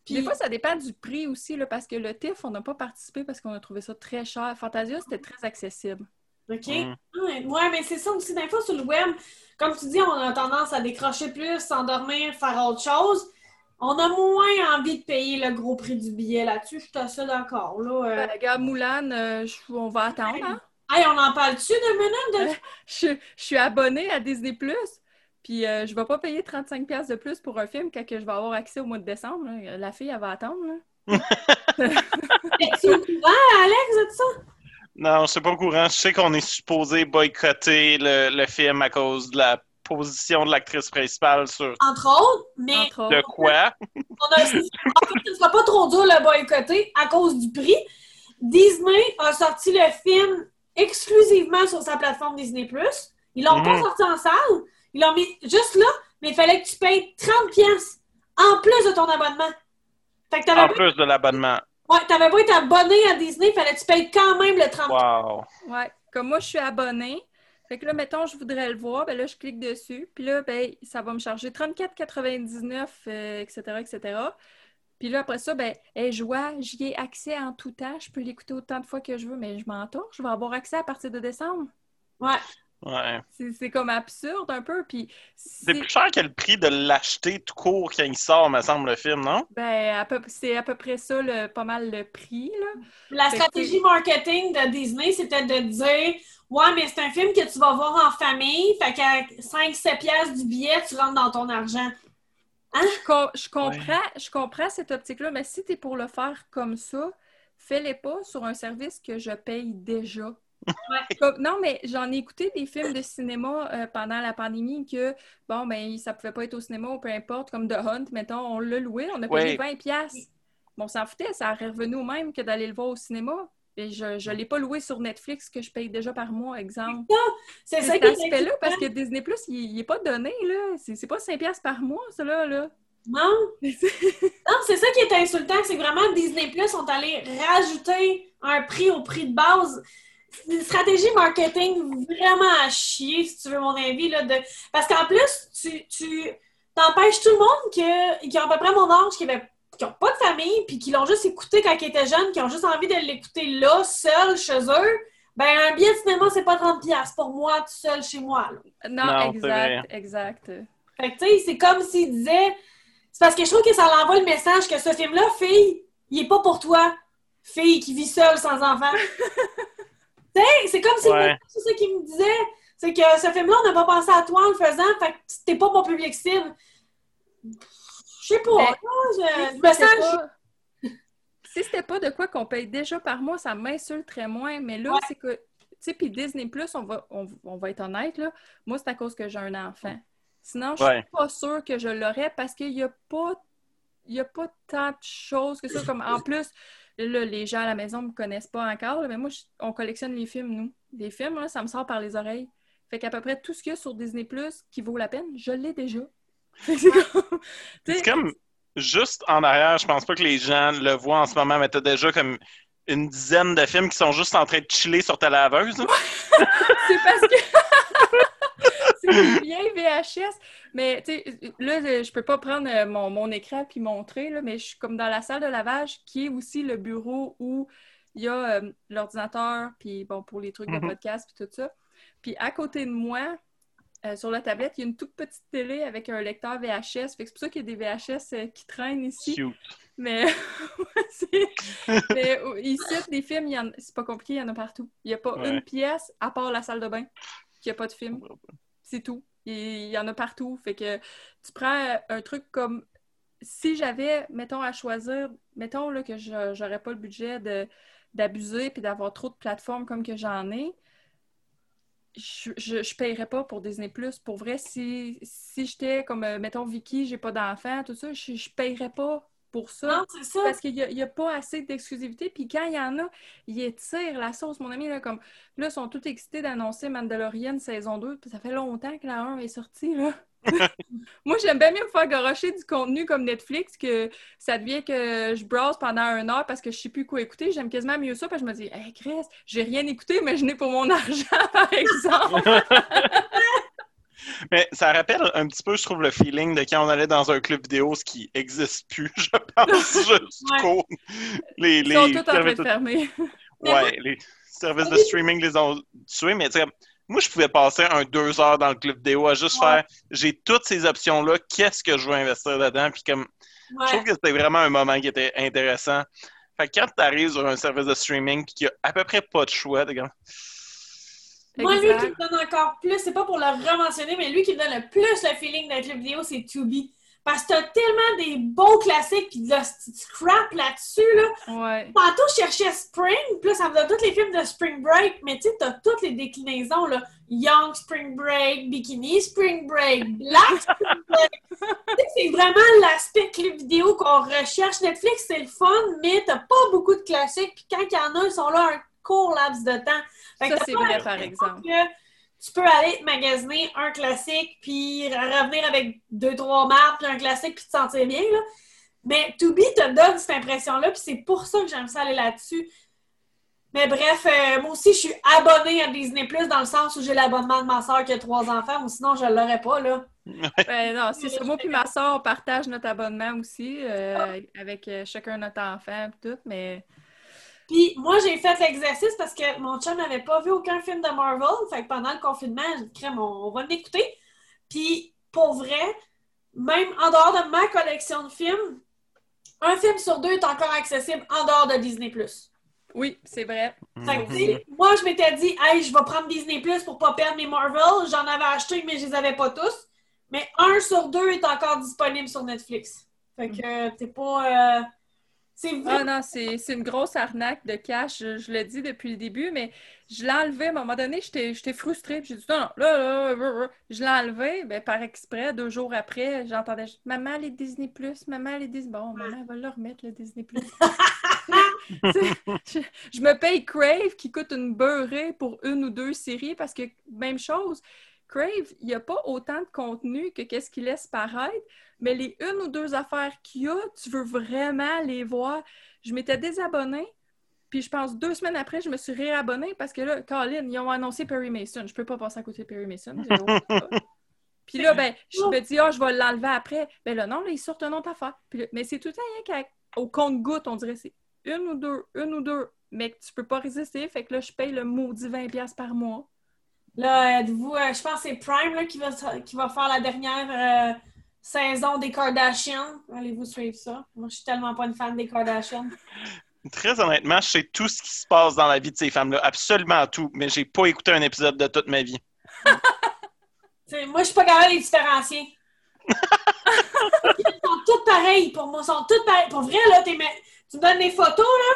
Puis des fois, ça dépend du prix aussi, là, parce que le TIFF, on n'a pas participé parce qu'on a trouvé ça très cher. Fantasia, c'était très accessible. OK? Mm. Ouais, mais c'est ça aussi. Des fois, sur le web, comme tu dis, on a tendance à décrocher plus, s'endormir, faire autre chose. On a moins envie de payer le gros prix du billet là-dessus. Je suis assez d'accord, là. Euh, Ben, regarde, Moulin, euh, on va attendre. Hein? Hey, on en parle-tu de minute? De... je, je suis abonnée à Disney+. Puis euh, je vais pas payer 35$ piastres de plus pour un film quand que je vais avoir accès au mois de décembre. là. La fille, elle va attendre. là. Es-tu au courant, Alex, de ça? Non, je suis pas au courant. Je sais qu'on est supposé boycotter le, le film à cause de la position de l'actrice principale sur Entre autres, mais Entre autres. de quoi? on a, en fait, ce ne sera pas trop dur le boycotter à cause du prix. Disney a sorti le film exclusivement sur sa plateforme Disney+. Ils l'ont pas Mhm. sorti en salle. Ils l'ont mis juste là, mais il fallait que tu payes 30 pièces en plus de ton abonnement. Fait que En plus de l'abonnement. ouais, t'avais pas été abonné à Disney, il fallait que tu payes quand même le 30 Wow. Ouais, comme moi, je suis abonnée. Fait que là, mettons, je voudrais le voir. Ben là, je clique dessus. Puis là, ben, ça va me charger 34,99, euh, etc., etc. Puis là, après ça, ben, hey, joie, j'y ai accès en tout temps. Je peux l'écouter autant de fois que je veux, mais je m'en torche. Je vais avoir accès à partir de décembre. Ouais. Ouais. C'est comme absurde un peu. Puis C'est plus cher que le prix de l'acheter tout court quand il sort, me semble, le film, non? ben, peu, c'est à peu près ça, le, pas mal le prix. Là. La Fait que stratégie marketing de Disney, c'était de dire Ouais, mais c'est un film que tu vas voir en famille, fait qu'à 5-7 piastres du billet, tu rentres dans ton argent. Je, com- je comprends, je comprends cette optique-là, mais si tu es pour le faire comme ça, fais-les pas sur un service que je paye déjà. Comme- non, mais j'en ai écouté des films de cinéma euh, pendant la pandémie que, bon, ben, ça pouvait pas être au cinéma ou peu importe, comme The Hunt, mettons, on l'a loué, on a payé Oui. 20$. piastres. Bon, on s'en foutait, ça aurait revenu au même que d'aller le voir au cinéma. Et je ne l'ai pas loué sur Netflix que je paye déjà par mois, exemple. C'est C'est ça cet qui est aspect-là, parce que. Disney Plus, il n'est pas donné, là. C'est c'est pas 5$ piastres par mois, ça, là. là. Non, non c'est ça qui est insultant, c'est que vraiment Disney Plus sont allés rajouter un prix au prix de base. C'est une stratégie marketing vraiment à chier, si tu veux mon avis. Là, de... Parce qu'en plus, tu, tu t'empêches tout le monde que- qui a à peu près mon âge, qui n'ont pas de famille, puis qui l'ont juste écouté quand ils étaient jeunes, qui ont juste envie de l'écouter là, seul, chez eux. Ben, un billet de cinéma, c'est pas 30$ pour moi, tout seul chez moi. là. Non, exact, exact. Fait que, tu sais, c'est comme s'il disait. C'est parce que je trouve que ça l'envoie le message que ce film-là, fille, il est pas pour toi. Fille qui vit seule sans enfant. c'est comme si Ouais. c'est ça qu'il me disait. C'est que ce film-là, on n'a pas pensé à toi en le faisant, fait que t'es pas mon public cible. Je sais pas. Mais- là, je, je me sens. pas- Si c'était pas de quoi qu'on paye déjà par mois, ça m'insulterait moins. Mais là, Ouais. c'est que, tu sais, puis Disney Plus, on va, on, on va être honnête, là. Moi, c'est à cause que j'ai un enfant. Sinon, je suis Ouais. pas sûre que je l'aurais parce qu'il y a pas, il y a pas tant de choses que ça. Comme en plus, là, les gens à la maison me connaissent pas encore, là, mais moi, je- on collectionne les films, nous. Les films, là, ça me sort par les oreilles. Fait qu'à peu près tout ce qu'il y a sur Disney Plus qui vaut la peine, je l'ai déjà. C'est comme- comme juste en arrière, je pense pas que les gens le voient en ce moment, mais t'as déjà comme une dizaine de films qui sont juste en train de chiller sur ta laveuse. C'est parce que c'est vieille VHS. Mais tu sais, là, je peux pas prendre euh, mon, mon écran puis montrer, là, mais je suis comme dans la salle de lavage qui est aussi le bureau où il y a euh, l'ordinateur, puis bon, pour les trucs de Mhm. podcast puis tout ça. Puis à côté de moi, euh, sur la tablette, il y a une toute petite télé avec un lecteur VHS. Fait que c'est pour ça qu'il y a des VHS euh, qui traînent ici. Cute. Mais, ici, des films, en- c'est pas compliqué, il y en a partout. Il n'y a pas Ouais. une pièce, à part la salle de bain, qui a pas de film. C'est tout. Il y en a partout. Fait que tu prends euh, un truc comme si j'avais, mettons, à choisir, mettons là, que je j'aurais pas le budget d'abuser puis d'avoir trop de plateformes comme que j'en ai, je, je paierais pas pour Disney+. Pour vrai, si, si j'étais comme, euh, mettons, Vicky, j'ai pas d'enfant, tout ça, je, je paierais pas pour ça. Non, c'est ça. Parce qu'il n'y a, pas assez d'exclusivité. Puis quand il y en a, ils étirent la sauce. Mon ami, là, comme là, ils sont tous excités d'annoncer Mandalorian saison 2. Puis ça fait longtemps que la 1 est sortie. Là. Moi, j'aime bien mieux me faire garocher du contenu comme Netflix que ça devient que je browse pendant une heure parce que je sais plus quoi écouter. J'aime quasiment mieux ça parce que je me dis, hey Chris, j'ai rien écouté, mais je n'ai pour mon argent, par exemple. Mais ça rappelle un petit peu, je trouve, le feeling de quand on allait dans un club vidéo, ce qui n'existe plus, je pense, juste Ouais. court. Les, Ils les sont tous en train de fermer. Ouais, les services de streaming les ont tués, mais tu sais, moi, je pouvais passer un deux heures dans le club vidéo à juste Ouais. faire j'ai toutes ces options-là, qu'est-ce que je veux investir dedans? Puis comme, Ouais. je trouve que c'était vraiment un moment qui était intéressant. Fait que quand tu arrives sur un service de streaming puis qu'il y a à peu près pas de choix, t'es comme, Moi, lui qui me donne encore plus, c'est pas pour le rementionner, mais lui qui me donne le plus le feeling d'un club vidéo, c'est Tubi. Parce que t'as tellement des beaux classiques pis de la petite crap là-dessus, là. Ouais. Tantôt, je cherchais Spring, puis là, ça me donne tous les films de Spring Break, mais tu sais, t'as toutes les déclinaisons, là. Young Spring Break, Bikini Spring Break, Black Spring Break. C'est vraiment l'aspect clip vidéo qu'on recherche. Netflix, c'est le fun, mais t'as pas beaucoup de classiques, puis quand il y en a, ils sont là un court laps de temps. Fait Ça, c'est vrai, par exemple. que tu peux aller te magasiner un classique, puis revenir avec deux, trois marques, puis un classique, puis te sentir bien, là? Mais To Be te donne cette impression-là, puis c'est pour ça que j'aime ça aller là-dessus. Mais bref, euh, moi aussi, je suis abonnée à Disney Plus dans le sens où j'ai l'abonnement de ma soeur qui a trois enfants, ou sinon, je ne l'aurais pas, là. Ben non, c'est ça. Moi puis ma soeur, on partage notre abonnement aussi, euh, avec euh, chacun notre enfant et tout, mais Puis moi, j'ai fait l'exercice parce que mon chum n'avait pas vu aucun film de Marvel. Fait que pendant le confinement, j'ai dit, crème, on, va l'écouter. Puis pour vrai, même en dehors de ma collection de films, un film sur deux est encore accessible en dehors de Disney+. oui, c'est vrai. Fait que, moi, je m'étais dit, hey, je vais prendre Disney Plus pour pas perdre mes Marvel. J'en avais acheté, mais je les avais pas tous. Mais un sur deux est encore disponible sur Netflix. Fait que, euh, t'es pas. euh, C'est Ah non, c'est une grosse arnaque de cash, je, je le dis depuis le début, mais je l'ai enlevé. À un moment donné, j'étais frustrée. J'ai dit non, non, là, là, je l'ai enlevé. Ben, par exprès, deux jours après, j'entendais Maman, les Disney Plus, maman, les Disney. Bon, maman, elle va le remettre, le Disney Plus. je, je me paye Crave qui coûte une beurrée pour une ou deux séries parce que, même chose, Crave, il n'y a pas autant de contenu que qu'est-ce qu'il laisse paraître, mais les une ou deux affaires qu'il y a, tu veux vraiment les voir. Je m'étais désabonnée, puis je pense deux semaines après, je me suis réabonnée parce que là, Colin, ils ont annoncé Perry Mason. Je peux pas passer à côté de Perry Mason. Puis là, ben, je me dis, ah, je vais l'enlever après. Ben là, non, là, ils sortent un autre affaire. Puis là- mais c'est tout temps rien qu'au compte-goutte, on dirait c'est une ou deux, une ou deux, mais que tu peux pas résister. Fait que là, je paye le maudit 20$ par mois. Là, êtes-vous, euh, je pense que c'est Prime là, qui, va, qui va faire la dernière euh, saison des Kardashians. Allez-vous suivre ça? Moi, je suis tellement pas une fan des Kardashians. Très honnêtement, je sais tout ce qui se passe dans la vie de ces femmes-là, absolument tout, mais j'ai pas écouté un épisode de toute ma vie. Moi, je suis pas capable de les différencier. Ils sont toutes pareilles pour moi. Ils sont toutes pareilles. Pour vrai, là, tu me donnes des photos, là,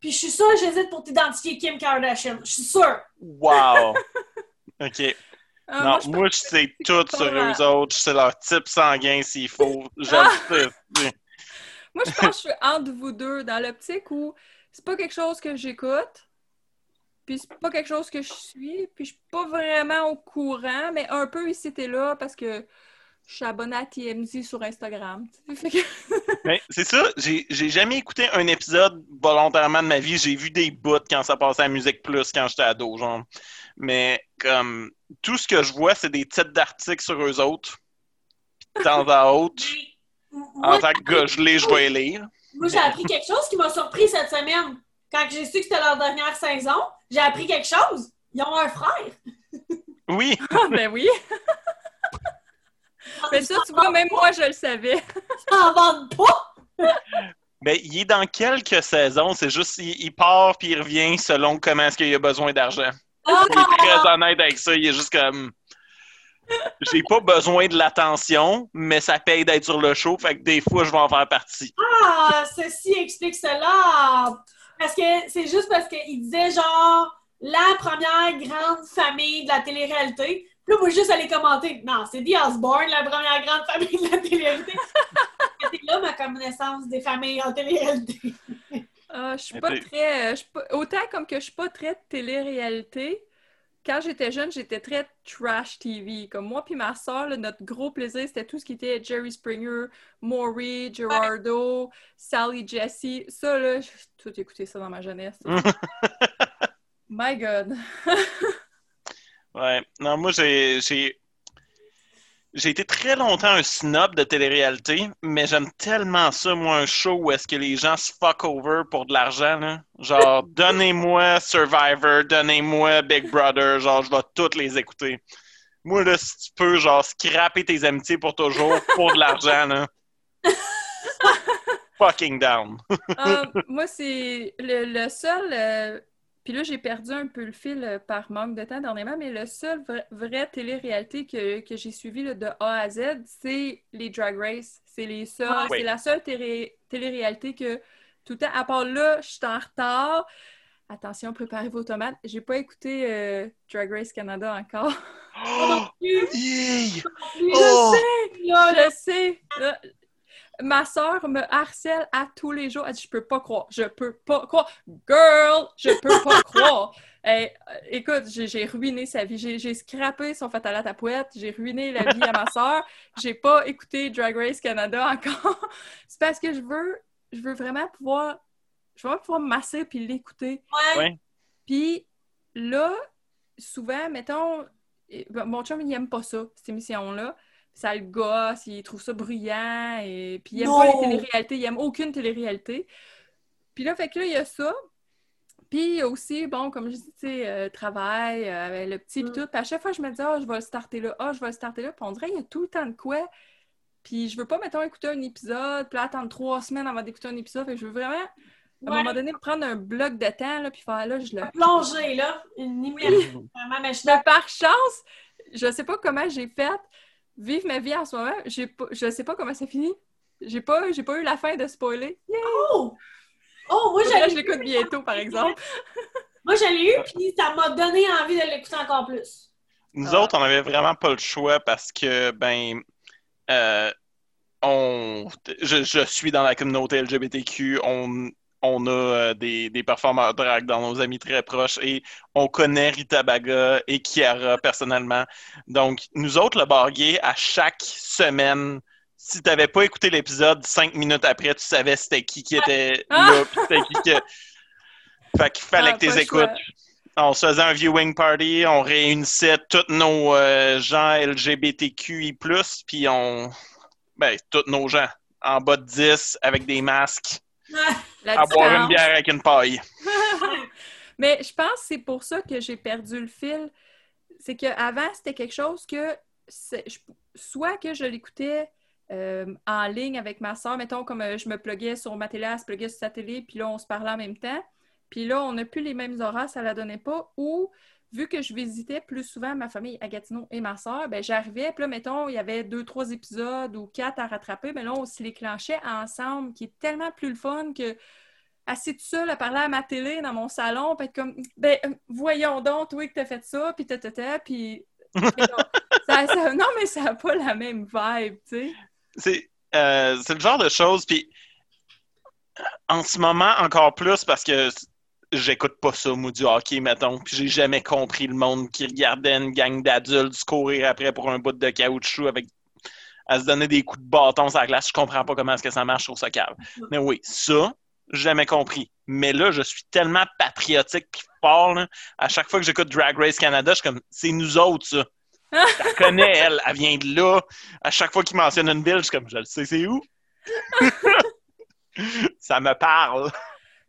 puis je suis sûre que j'hésite pour t'identifier Kim Kardashian. Je suis sûre. Wow! OK. Ah, non, moi, je moi, je sais tout sur eux autres. Je sais leur type sanguin s'il faut. Je le sais. Moi, je pense que je suis entre vous deux dans l'optique où c'est pas quelque chose que j'écoute, puis c'est pas quelque chose que je suis, puis je suis pas vraiment au courant, mais un peu ici et là parce que je suis abonnée à TMZ sur Instagram. Mais c'est ça, j'ai j'ai jamais écouté un épisode volontairement de ma vie. J'ai vu des bouts quand ça passait à Musique Plus quand j'étais ado, genre. Mais comme tout ce que je vois, c'est des titres d'articles sur eux autres. Puis De temps à autre, Mais, en moi, tant que gars gelé, je vais les lire. moi, j'ai appris quelque chose qui m'a surpris cette semaine. Quand j'ai su que c'était leur dernière saison, j'ai appris quelque chose. Ils ont un frère. Oui, Ah, ben oui! Mais ça, tu vois, même moi, je le savais. S'en vendent pas. ben, il est dans quelques saisons. C'est juste, il, il part puis il revient selon comment est-ce qu'il a besoin d'argent. Ah! Il est très honnête avec ça. Il est juste comme. J'ai pas besoin de l'attention, mais ça paye d'être sur le show. Fait que des fois, je vais en faire partie. Ah, ceci explique cela. Parce que c'est juste parce qu'il disait genre la première grande famille de la télé-réalité. Puis là, moi, juste aller commenter. Non, c'est The Osborne, la première grande famille de la télé-réalité. C'est là ma connaissance des familles en télé-réalité. Ah, je suis pas très. je suis pas- autant comme que je suis pas très télé-réalité, quand j'étais jeune, j'étais très trash TV. Comme moi puis ma soeur, notre gros plaisir, c'était tout ce qui était Jerry Springer, Maury, Gerardo, Sally Jesse. Ça, là, j'ai tout écouté ça dans ma jeunesse. My God. Ouais. Non, moi, j'ai. J'ai j'ai été très longtemps un snob de télé-réalité, mais j'aime tellement ça, moi, un show où est-ce que les gens se fuck over pour de l'argent, là. Genre, donnez-moi Survivor, donnez-moi Big Brother, genre, je vais toutes les écouter. Moi, là, si tu peux, genre, scraper tes amitiés pour toujours pour de l'argent, là. Fucking down. Ah, moi, c'est le, le seul. euh, Puis là, j'ai perdu un peu le fil euh, par manque de temps dernièrement, mais le seul vrai, vrai télé-réalité que, que j'ai suivi là, de A à Z, c'est les Drag Race. C'est les seuls, c'est la seule télé- télé-réalité que tout le temps, à part là, je suis en retard. Attention, préparez vos tomates. J'ai pas écouté euh, Drag Race Canada encore. Oh! Yay! Lui, Oh! là, là, Je sais. Ma soeur me harcèle à tous les jours. Elle dit Je peux pas croire. Je peux pas croire. Girl, je peux pas croire. Euh, écoute, j'ai j'ai ruiné sa vie. J'ai j'ai scrappé son fatal à tapouette. J'ai ruiné la vie à ma soeur. J'ai pas écouté Drag Race Canada encore. C'est parce que je veux, je veux vraiment pouvoir, je veux vraiment pouvoir me masser puis l'écouter. ouais. Puis là, souvent, mettons, eh, ben, mon chum, il aime pas ça, cette émission-là. Ça le gosse, il trouve ça bruyant, et puis il aime Non! pas les téléréalités, il aime aucune télé-réalité. Puis là, fait que là, il y a ça. Puis aussi, bon, comme je dis, tu sais, euh, travail euh, avec le petit, puis Mm. tout. Puis à chaque fois, je me dis, ah, je vais le starter là, ah, je vais le starter là. Puis on dirait, il y a tout le temps de quoi. Puis je veux pas, mettons, écouter un épisode, puis là, attendre trois semaines avant d'écouter un épisode. Fait que je veux vraiment, à un Ouais. moment donné, prendre un bloc de temps, là, puis faire là, je le Plongée, là. Une immersion. Vraiment, mais je par chance, je sais pas comment j'ai fait vivre ma vie en ce moment. J'ai pas, je sais pas comment ça finit. J'ai pas, j'ai pas eu la fin de spoiler. Oh! Oh, moi, que je je l'écoute bientôt, par exemple. Moi, je l'ai eu, puis ça m'a donné envie de l'écouter encore plus. Nous Ah. autres, on avait vraiment pas le choix parce que, ben, euh, on, je, je suis dans la communauté LGBTQ, on, on a euh, des, des performeurs drag dans nos amis très proches et on connaît Rita Baga et Kiara personnellement. Donc, nous autres, le bar gay, à chaque semaine, si t'avais pas écouté l'épisode, cinq minutes après, tu savais c'était qui qui était Ah! là, puis c'était qui que... Fait qu'il fallait Ah, que tu écoutes. On se faisait un viewing party, on réunissait tous nos euh, gens LGBTQI+, puis on... Ben, tous nos gens, en bas de 10, avec des masques, à boire une bière avec une paille. Mais je pense que c'est pour ça que j'ai perdu le fil. C'est qu'avant, c'était quelque chose que je- soit que je l'écoutais euh, en ligne avec ma soeur, mettons comme euh, je me pluguais sur ma télé, elle se pluguait sur sa télé, puis là, on se parlait en même temps. Puis là, on n'a plus les mêmes horaires, ça la donnait pas. Ou, vu que je visitais plus souvent ma famille à Gatineau et ma soeur, ben j'arrivais, puis là, mettons, il y avait deux, trois épisodes ou quatre à rattraper, mais là, on se les clenchait ensemble, qui est tellement plus le fun que assis tout seul à parler à ma télé dans mon salon, puis être comme, ben, euh, voyons donc, toi, que t'as fait ça, puis puis... Mais non, ça- ça- non, mais ça n'a pas la même vibe, tu sais. C'est euh, c'est le genre de choses, puis en ce moment, encore plus, parce que j'écoute pas ça, moi, du hockey, mettons, puis j'ai jamais compris le monde qui regardait une gang d'adultes courir après pour un bout de caoutchouc avec à se donner des coups de bâton sur la glace. Je comprends pas comment est-ce que ça marche sur ce cave. Mais oui, ça, j'ai jamais compris. Mais là, je suis tellement patriotique puis fort, là. À chaque fois que j'écoute Drag Race Canada, je suis comme, c'est nous autres, ça. Je la connais, elle. Elle vient de là. À chaque fois qu'il mentionne une ville, je suis comme, je le sais, c'est où? ça me parle.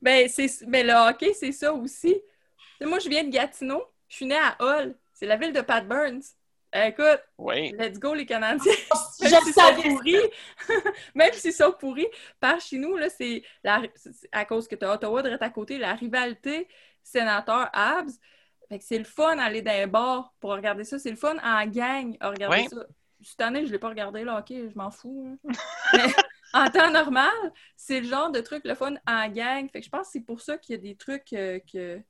Ben, c'est, mais le hockey, c'est ça aussi. Moi, je viens de Gatineau, je suis née à Hull, c'est la ville de Pat Burns. Euh, écoute, Oui. let's go les Canadiens! Je Même s'ils sont savais. pourris, même s'ils sont pourris, par chez nous, là, c'est à cause que tu as Ottawa direct à côté, la rivalité que c'est le fun d'aller dans les bars pour regarder ça. C'est le fun en gang à regarder Ouais. ça. Cette année, je ne l'ai pas regardé, là, OK, je m'en fous. hein. Mais en temps normal, c'est le genre de truc, le fun en gang. Fait que je pense que c'est pour ça qu'il y a des trucs euh, que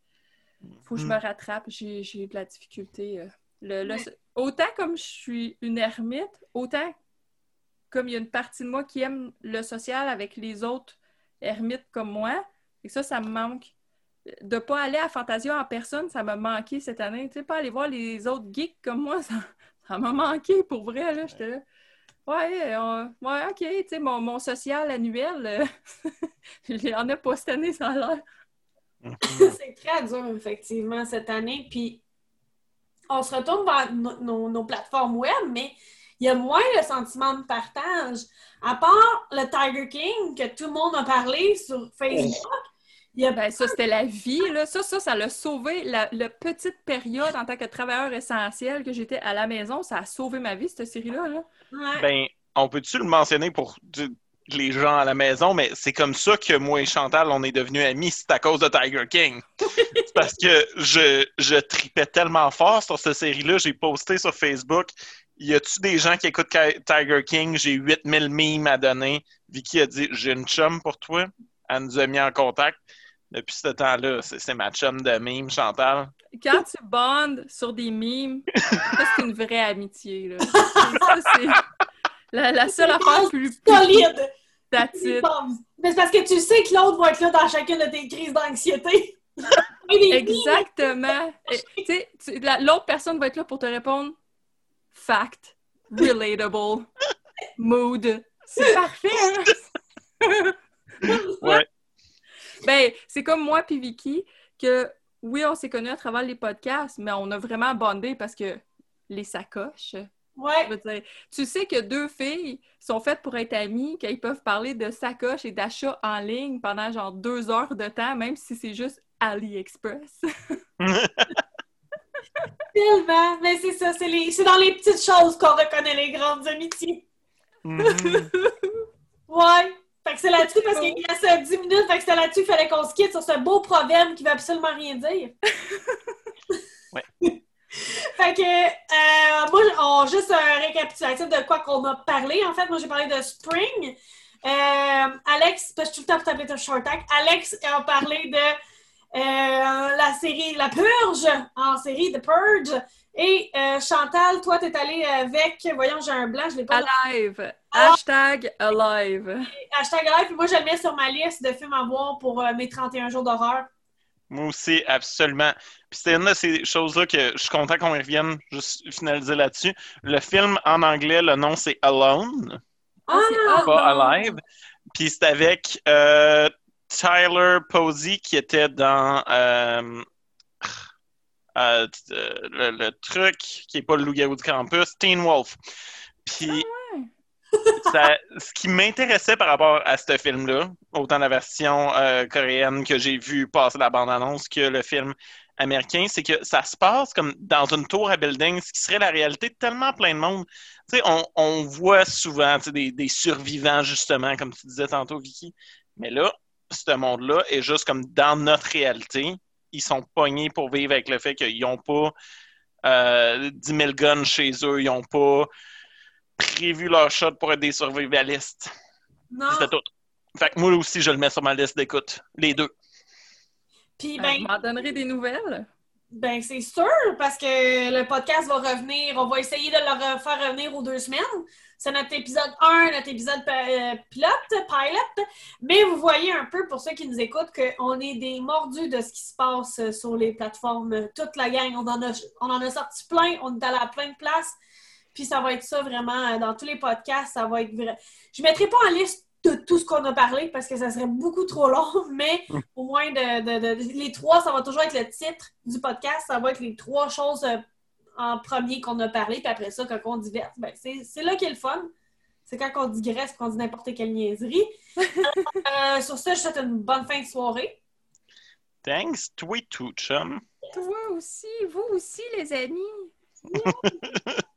faut que je me Mm. rattrape. J'ai j'ai de la difficulté. euh. Le- le- autant comme je suis une ermite, autant comme il y a une partie de moi qui aime le social avec les autres ermites comme moi. Et ça, ça me manque. De ne pas aller à Fantasia en personne, ça m'a manqué cette année. Tu sais, pas aller voir les autres geeks comme moi, ça ça m'a manqué pour vrai. Là, j'étais là. Ouais, on- ouais, ok, tu sais, mon, mon social annuel, euh, il en a pas cette année, ça a l'air. C'est très dur, effectivement, cette année. Puis, on se retourne vers no- nos, nos plateformes web, mais il y a moins le sentiment de partage. À part le Tiger King, que tout le monde a parlé sur Facebook, Ben, ça, c'était la vie, là. Ça, ça, ça l'a sauvé. La, la petite période en tant que travailleur essentiel que j'étais à la maison, ça a sauvé ma vie, cette série-là. Là. Ouais. Ben, on peut-tu le mentionner pour du- les gens à la maison, mais c'est comme ça que moi et Chantal, on est devenus amis, c'est à cause de Tiger King. Parce que je, je tripais tellement fort sur cette série-là, j'ai posté sur Facebook, y a-tu des gens qui écoutent Tiger King? J'ai 8000 mimes à donner. Vicky a dit J'ai une chum pour toi. Elle nous a mis en contact. Depuis ce temps-là, c'est ma chum de mimes, Chantal. Quand tu bondes sur des mimes, ça, c'est une vraie amitié. Là. Ça, c'est la, la seule affaire plus Solide! that's it. Mais c'est parce que tu sais que l'autre va être là dans chacune de tes crises d'anxiété. Exactement. L'autre personne va être là pour te répondre fact, relatable, mood. C'est parfait. hein? Ouais. Ben, c'est comme moi puis Vicky que oui, on s'est connus à travers les podcasts, mais on a vraiment bondé parce que les sacoches. Ouais. Je veux dire, tu sais que deux filles sont faites pour être amies, qu'elles peuvent parler de sacoches et d'achats en ligne pendant genre deux heures de temps, même si c'est juste AliExpress. Tellement. Mais c'est ça, c'est les- c'est dans les petites choses qu'on reconnaît les grandes amitiés. Mhm. Ouais. Fait que c'est là-dessus parce qu'il reste euh, 10 minutes, fait que c'est là-dessus qu'il fallait qu'on se quitte sur ce beau proverbe qui veut absolument rien dire. Ouais. fait que, euh, moi, on, juste un récapitulatif de quoi qu'on a parlé. En fait, moi, j'ai parlé de Spring. Euh, Alex, parce que je suis tout le temps pour taper ton short tag. Alex a parlé de la série La Purge, en série The Purge. Et euh, Chantal, toi, t'es allée avec, voyons, j'ai un blanc, je l'ai pas Alive. Hashtag alive. Hashtag live, puis moi je le mets sur ma liste de films à voir pour euh, mes 31 jours d'horreur. Moi aussi, absolument. Puis c'est une de ces choses-là que je suis content qu'on y revienne, juste finaliser là-dessus. Le film en anglais, le nom c'est Alone, Ah, c'est hot. pas Alive. Puis c'est avec euh, Tyler Posey qui était dans euh, euh, le, le truc qui est pas le loup-garou du campus, Teen Wolf. Puis ça- ce qui m'intéressait par rapport à ce film-là, autant la version euh, coréenne que j'ai vu passer la bande-annonce que le film américain, c'est que ça se passe comme dans une tour à building, ce qui serait la réalité de tellement plein de monde. Tu sais, on, on voit souvent des, des survivants, justement, comme tu disais tantôt, Vicky. Mais là, ce monde-là est juste comme dans notre réalité. Ils sont pognés pour vivre avec le fait qu'ils n'ont pas euh, 10 000 guns chez eux, ils n'ont pas prévu leur shot pour être des survivalistes. Non. C'était tout. Fait que moi aussi, je le mets sur ma liste d'écoute. Les deux. Puis Ben, ben, m'en donnerai des nouvelles. Ben c'est sûr, parce que le podcast va revenir. On va essayer de le refaire revenir aux deux semaines. C'est notre épisode 1, notre épisode euh, pilote, pilot. Mais vous voyez un peu, pour ceux qui nous écoutent, qu'on est des mordus de ce qui se passe euh, sur les plateformes. Toute la gang, on en a, on en a sorti plein, on est allé à plein de places. Puis ça va être ça vraiment euh, dans tous les podcasts. Ça va être vrai. Je ne mettrai pas en liste de tout ce qu'on a parlé parce que ça serait beaucoup trop long, mais au moins de, de- de- les trois, ça va toujours être le titre du podcast. Ça va être les trois choses euh, en premier qu'on a parlé. Puis après ça, quand on diverse, ben, c'est c'est là qu'est le fun. C'est quand on digresse qu'on dit n'importe quelle niaiserie. Euh, sur ça, je vous souhaite une bonne fin de soirée. Thanks, tweet to chum. Toi aussi, vous aussi, les amis.